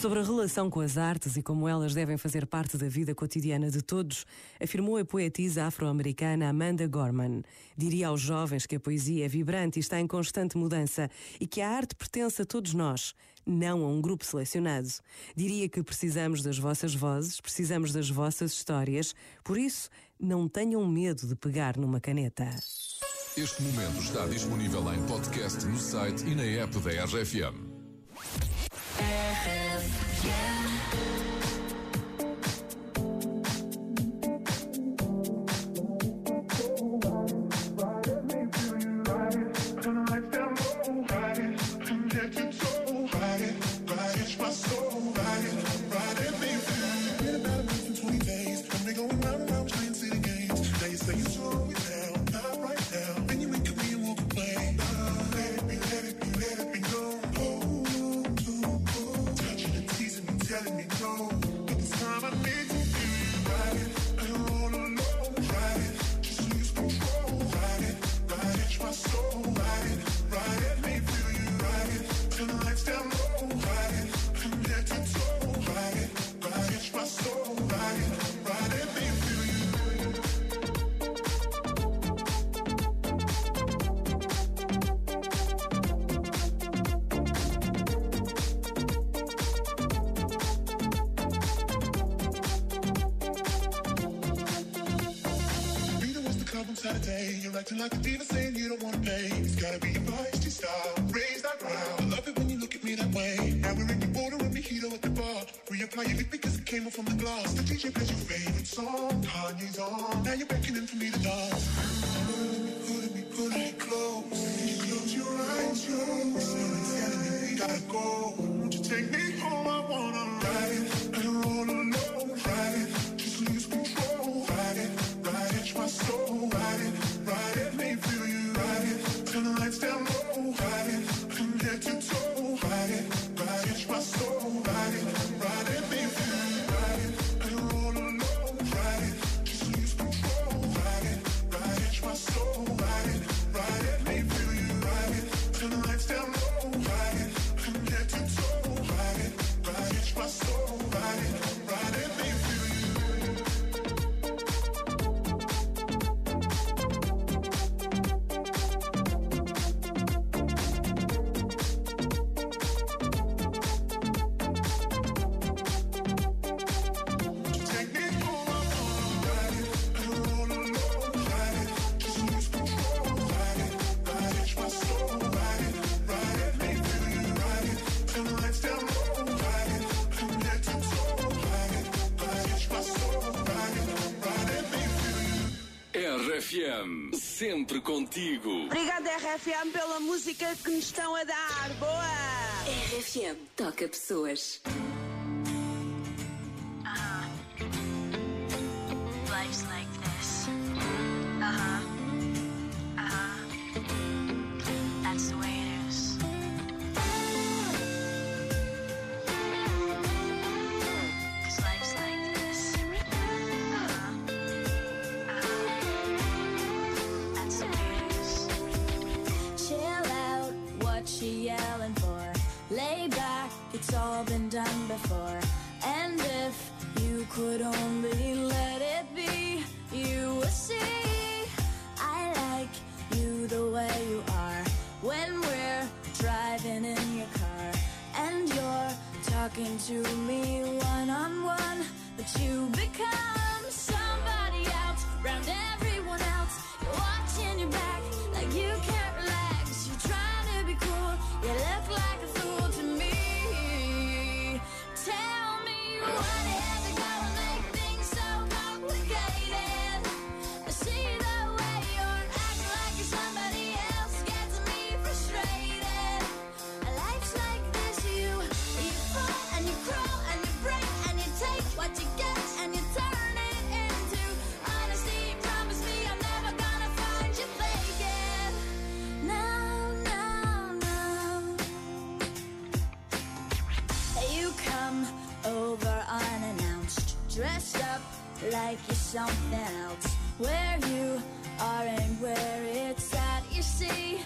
Sobre a relação com as artes e como elas devem fazer parte da vida cotidiana de todos, afirmou a poetisa afro-americana Amanda Gorman. Diria aos jovens que a poesia é vibrante e está em constante mudança e que a arte pertence a todos nós, não a um grupo selecionado. Diria que precisamos das vossas vozes, precisamos das vossas histórias, por isso, não tenham medo de pegar numa caneta. Este momento está disponível em podcast no site e na app da RFM. again. telling me no, but this time I need to do you right. I don't wanna Saturday. You're acting like a diva saying you don't wanna pay. It's gotta be your feisty style. Raise that ground. I love it when you look at me that way. Now we're in the border and mojito at the bar. Reapply your lip because it came off from the glass. The DJ plays your favorite song. Kanye's on. Now you're beckoning for me to dance. Pulling me, pulling me, pulling me close. Close your eyes, close. Someone's telling me we gotta go. Won't you take me home? I wanna My RFM, sempre contigo. Obrigada, RFM, pela música que nos estão a dar. Boa! RFM toca pessoas. Done before. And if you could only let it be, you would see. I like you the way you are. When we're driving in your car, and you're talking to me one on one, but you become somebody else, round everyone else. You're watching your back like dressed up like you're something else. Where you are and where it's at, you see.